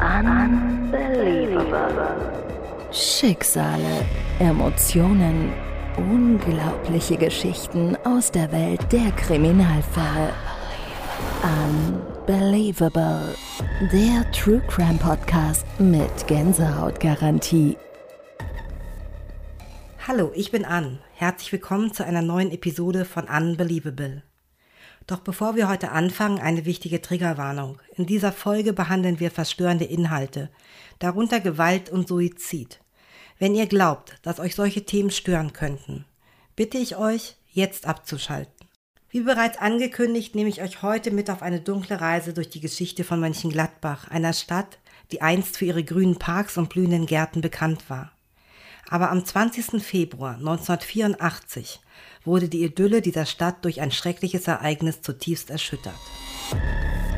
Unbelievable. Schicksale, Emotionen, unglaubliche Geschichten aus der Welt der Kriminalfälle. Unbelievable. Der True Crime Podcast mit Gänsehautgarantie. Hallo, ich bin Ann. Herzlich willkommen zu einer neuen Episode von Unbelievable. Doch bevor wir heute anfangen, eine wichtige Triggerwarnung. In dieser Folge behandeln wir verstörende Inhalte, darunter Gewalt und Suizid. Wenn ihr glaubt, dass euch solche Themen stören könnten, bitte ich euch, jetzt abzuschalten. Wie bereits angekündigt, nehme ich euch heute mit auf eine dunkle Reise durch die Geschichte von Mönchengladbach, einer Stadt, die einst für ihre grünen Parks und blühenden Gärten bekannt war. Aber am 20. Februar 1984 wurde die Idylle dieser Stadt durch ein schreckliches Ereignis zutiefst erschüttert.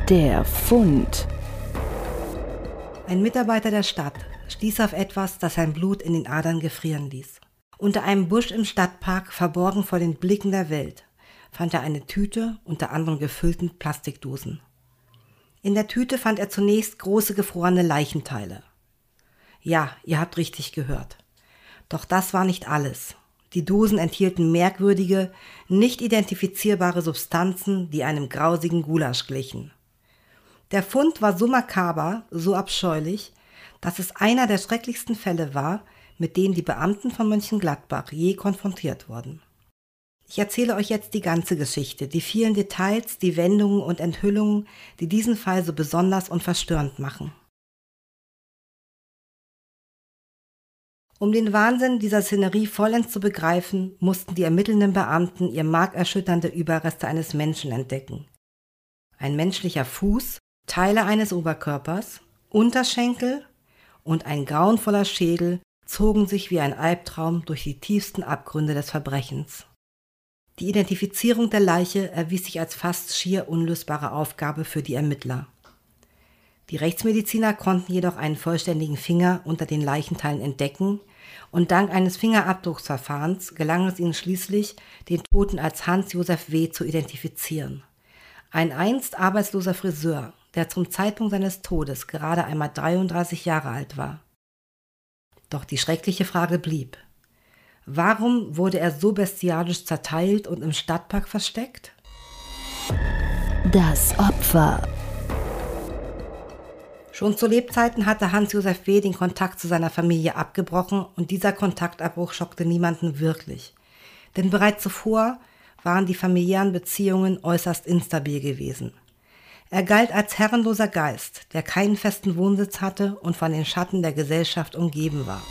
Der Fund. Ein Mitarbeiter der Stadt stieß auf etwas, das sein Blut in den Adern gefrieren ließ. Unter einem Busch im Stadtpark, verborgen vor den Blicken der Welt, fand er eine Tüte unter anderen gefüllten Plastikdosen. In der Tüte fand er zunächst große gefrorene Leichenteile. Ja, ihr habt richtig gehört. Doch das war nicht alles. Die Dosen enthielten merkwürdige, nicht identifizierbare Substanzen, die einem grausigen Gulasch glichen. Der Fund war so makaber, so abscheulich, dass es einer der schrecklichsten Fälle war, mit denen die Beamten von Mönchengladbach je konfrontiert wurden. Ich erzähle euch jetzt die ganze Geschichte, die vielen Details, die Wendungen und Enthüllungen, die diesen Fall so besonders und verstörend machen. Um den Wahnsinn dieser Szenerie vollends zu begreifen, mussten die ermittelnden Beamten ihr markerschütternde Überreste eines Menschen entdecken. Ein menschlicher Fuß, Teile eines Oberkörpers, Unterschenkel und ein grauenvoller Schädel zogen sich wie ein Albtraum durch die tiefsten Abgründe des Verbrechens. Die Identifizierung der Leiche erwies sich als fast schier unlösbare Aufgabe für die Ermittler. Die Rechtsmediziner konnten jedoch einen vollständigen Finger unter den Leichenteilen entdecken, und dank eines Fingerabdrucksverfahrens gelang es ihnen schließlich, den Toten als Hans-Josef W. zu identifizieren. Ein einst arbeitsloser Friseur, der zum Zeitpunkt seines Todes gerade einmal 33 Jahre alt war. Doch die schreckliche Frage blieb. Warum wurde er so bestialisch zerteilt und im Stadtpark versteckt? Das Opfer Schon zu Lebzeiten hatte Hans-Josef W. den Kontakt zu seiner Familie abgebrochen und dieser Kontaktabbruch schockte niemanden wirklich. Denn bereits zuvor waren die familiären Beziehungen äußerst instabil gewesen. Er galt als herrenloser Geist, der keinen festen Wohnsitz hatte und von den Schatten der Gesellschaft umgeben war.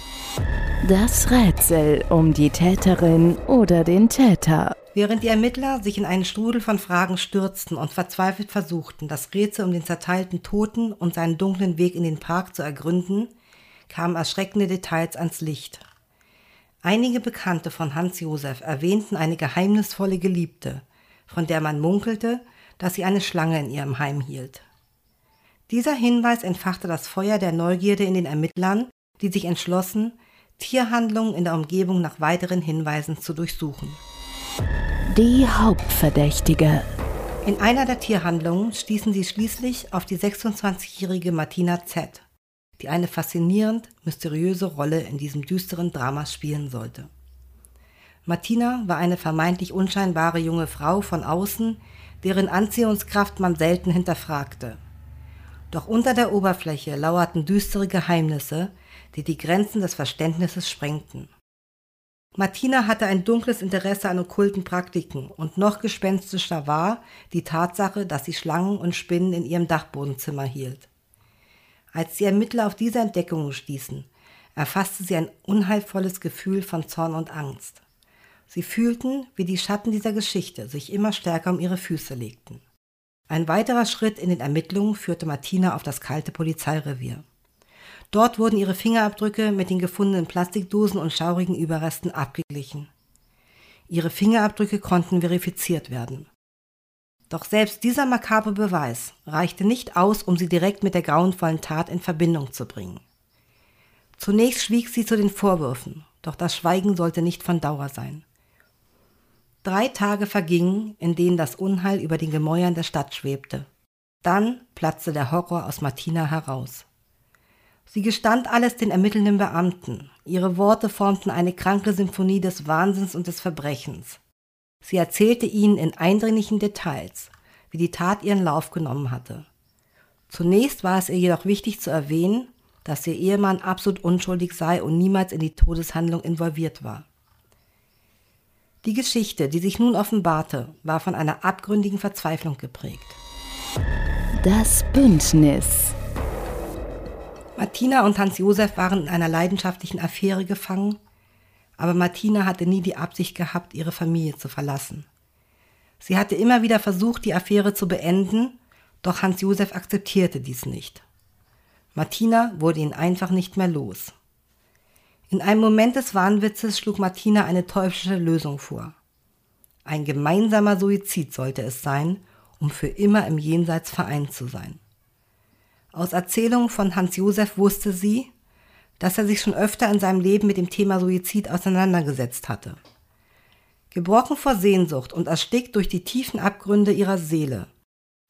Das Rätsel um die Täterin oder den Täter. Während die Ermittler sich in einen Strudel von Fragen stürzten und verzweifelt versuchten, das Rätsel um den zerteilten Toten und seinen dunklen Weg in den Park zu ergründen, kamen erschreckende Details ans Licht. Einige Bekannte von Hans Josef erwähnten eine geheimnisvolle Geliebte, von der man munkelte, dass sie eine Schlange in ihrem Heim hielt. Dieser Hinweis entfachte das Feuer der Neugierde in den Ermittlern, die sich entschlossen, Tierhandlungen in der Umgebung nach weiteren Hinweisen zu durchsuchen. Die Hauptverdächtige. In einer der Tierhandlungen stießen sie schließlich auf die 26-jährige Martina Z., die eine faszinierend mysteriöse Rolle in diesem düsteren Drama spielen sollte. Martina war eine vermeintlich unscheinbare junge Frau von außen, deren Anziehungskraft man selten hinterfragte. Doch unter der Oberfläche lauerten düstere Geheimnisse, die die Grenzen des Verständnisses sprengten. Martina hatte ein dunkles Interesse an okkulten Praktiken und noch gespenstischer war die Tatsache, dass sie Schlangen und Spinnen in ihrem Dachbodenzimmer hielt. Als die Ermittler auf diese Entdeckungen stießen, erfasste sie ein unheilvolles Gefühl von Zorn und Angst. Sie fühlten, wie die Schatten dieser Geschichte sich immer stärker um ihre Füße legten. Ein weiterer Schritt in den Ermittlungen führte Martina auf das kalte Polizeirevier. Dort wurden ihre Fingerabdrücke mit den gefundenen Plastikdosen und schaurigen Überresten abgeglichen. Ihre Fingerabdrücke konnten verifiziert werden. Doch selbst dieser makabre Beweis reichte nicht aus, um sie direkt mit der grauenvollen Tat in Verbindung zu bringen. Zunächst schwieg sie zu den Vorwürfen, doch das Schweigen sollte nicht von Dauer sein. Drei Tage vergingen, in denen das Unheil über den Gemäuern der Stadt schwebte. Dann platzte der Horror aus Martina heraus. Sie gestand alles den ermittelnden Beamten. Ihre Worte formten eine kranke Symphonie des Wahnsinns und des Verbrechens. Sie erzählte ihnen in eindringlichen Details, wie die Tat ihren Lauf genommen hatte. Zunächst war es ihr jedoch wichtig zu erwähnen, dass ihr Ehemann absolut unschuldig sei und niemals in die Todeshandlung involviert war. Die Geschichte, die sich nun offenbarte, war von einer abgründigen Verzweiflung geprägt. Das Bündnis. Martina und Hans Josef waren in einer leidenschaftlichen Affäre gefangen, aber Martina hatte nie die Absicht gehabt, ihre Familie zu verlassen. Sie hatte immer wieder versucht, die Affäre zu beenden, doch Hans Josef akzeptierte dies nicht. Martina wurde ihn einfach nicht mehr los. In einem Moment des Wahnwitzes schlug Martina eine teuflische Lösung vor. Ein gemeinsamer Suizid sollte es sein, um für immer im Jenseits vereint zu sein. Aus Erzählungen von Hans Josef wusste sie, dass er sich schon öfter in seinem Leben mit dem Thema Suizid auseinandergesetzt hatte. Gebrochen vor Sehnsucht und erstickt durch die tiefen Abgründe ihrer Seele,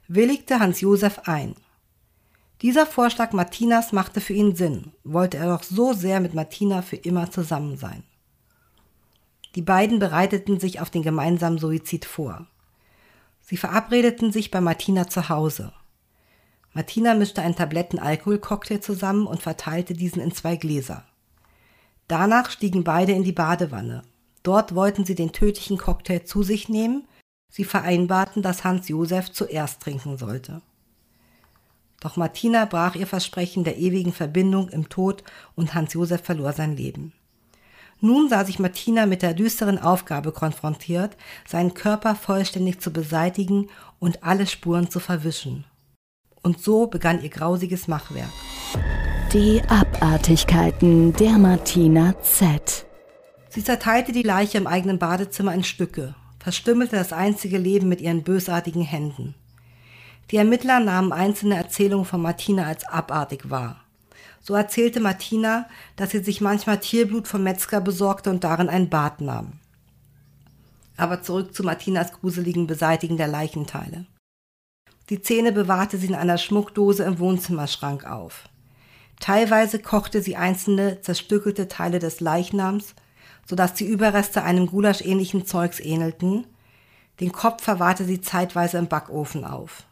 willigte Hans Josef ein. Dieser Vorschlag Martinas machte für ihn Sinn, wollte er doch so sehr mit Martina für immer zusammen sein. Die beiden bereiteten sich auf den gemeinsamen Suizid vor. Sie verabredeten sich bei Martina zu Hause. Martina mischte einen Tabletten-Alkoholcocktail zusammen und verteilte diesen in zwei Gläser. Danach stiegen beide in die Badewanne. Dort wollten sie den tödlichen Cocktail zu sich nehmen. Sie vereinbarten, dass Hans Josef zuerst trinken sollte. Doch Martina brach ihr Versprechen der ewigen Verbindung im Tod und Hans Josef verlor sein Leben. Nun sah sich Martina mit der düsteren Aufgabe konfrontiert, seinen Körper vollständig zu beseitigen und alle Spuren zu verwischen. Und so begann ihr grausiges Machwerk. Die Abartigkeiten der Martina Z. Sie zerteilte die Leiche im eigenen Badezimmer in Stücke, verstümmelte das einzige Leben mit ihren bösartigen Händen. Die Ermittler nahmen einzelne Erzählungen von Martina als abartig wahr. So erzählte Martina, dass sie sich manchmal Tierblut vom Metzger besorgte und darin ein Bad nahm. Aber zurück zu Martinas gruseligen Beseitigen der Leichenteile. Die Zähne bewahrte sie in einer Schmuckdose im Wohnzimmerschrank auf. Teilweise kochte sie einzelne zerstückelte Teile des Leichnams, sodass die Überreste einem Gulasch-ähnlichen Zeugs ähnelten. Den Kopf verwahrte sie zeitweise im Backofen auf.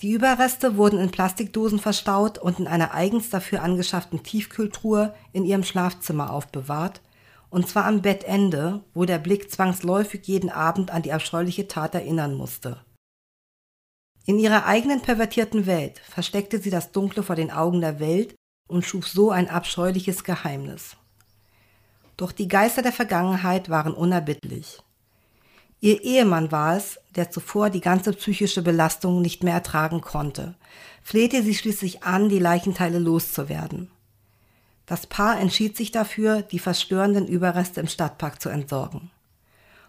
Die Überreste wurden in Plastikdosen verstaut und in einer eigens dafür angeschafften Tiefkühltruhe in ihrem Schlafzimmer aufbewahrt, und zwar am Bettende, wo der Blick zwangsläufig jeden Abend an die abscheuliche Tat erinnern musste. In ihrer eigenen pervertierten Welt versteckte sie das Dunkle vor den Augen der Welt und schuf so ein abscheuliches Geheimnis. Doch die Geister der Vergangenheit waren unerbittlich. Ihr Ehemann war es, der zuvor die ganze psychische Belastung nicht mehr ertragen konnte, flehte sie schließlich an, die Leichenteile loszuwerden. Das Paar entschied sich dafür, die verstörenden Überreste im Stadtpark zu entsorgen.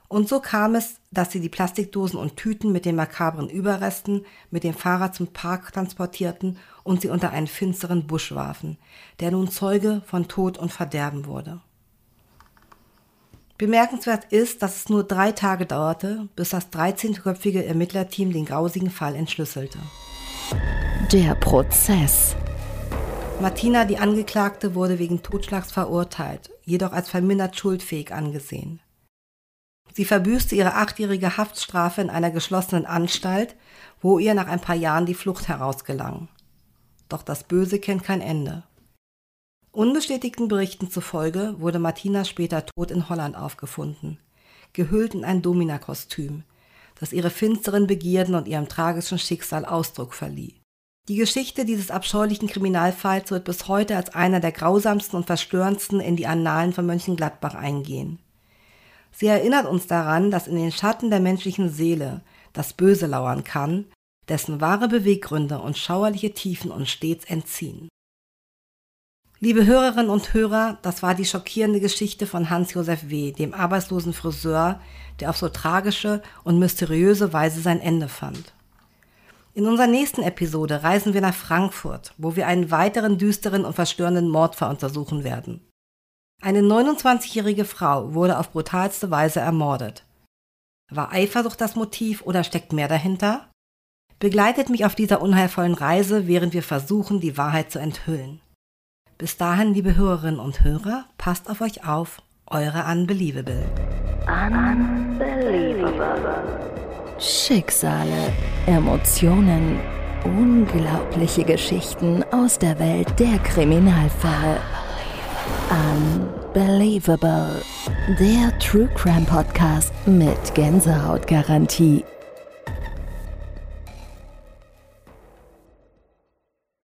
Und so kam es, dass sie die Plastikdosen und Tüten mit den makabren Überresten mit dem Fahrrad zum Park transportierten und sie unter einen finsteren Busch warfen, der nun Zeuge von Tod und Verderben wurde. Bemerkenswert ist, dass es nur drei Tage dauerte, bis das 13-köpfige Ermittlerteam den grausigen Fall entschlüsselte. Der Prozess. Martina, die Angeklagte, wurde wegen Totschlags verurteilt, jedoch als vermindert schuldfähig angesehen. Sie verbüßte ihre achtjährige Haftstrafe in einer geschlossenen Anstalt, wo ihr nach ein paar Jahren die Flucht herausgelang. Doch das Böse kennt kein Ende. Unbestätigten Berichten zufolge wurde Martina später tot in Holland aufgefunden, gehüllt in ein Dominakostüm, das ihre finsteren Begierden und ihrem tragischen Schicksal Ausdruck verlieh. Die Geschichte dieses abscheulichen Kriminalfalls wird bis heute als einer der grausamsten und verstörendsten in die Annalen von Mönchengladbach eingehen. Sie erinnert uns daran, dass in den Schatten der menschlichen Seele das Böse lauern kann, dessen wahre Beweggründe und schauerliche Tiefen uns stets entziehen. Liebe Hörerinnen und Hörer, das war die schockierende Geschichte von Hans-Josef W., dem arbeitslosen Friseur, der auf so tragische und mysteriöse Weise sein Ende fand. In unserer nächsten Episode reisen wir nach Frankfurt, wo wir einen weiteren düsteren und verstörenden Mordfall untersuchen werden. Eine 29-jährige Frau wurde auf brutalste Weise ermordet. War Eifersucht das Motiv oder steckt mehr dahinter? Begleitet mich auf dieser unheilvollen Reise, während wir versuchen, die Wahrheit zu enthüllen. Bis dahin, liebe Hörerinnen und Hörer, passt auf euch auf. Eure Unbelievable. Unbelievable. Schicksale, Emotionen, unglaubliche Geschichten aus der Welt der Kriminalfälle. Unbelievable. Der True Crime Podcast mit Gänsehautgarantie.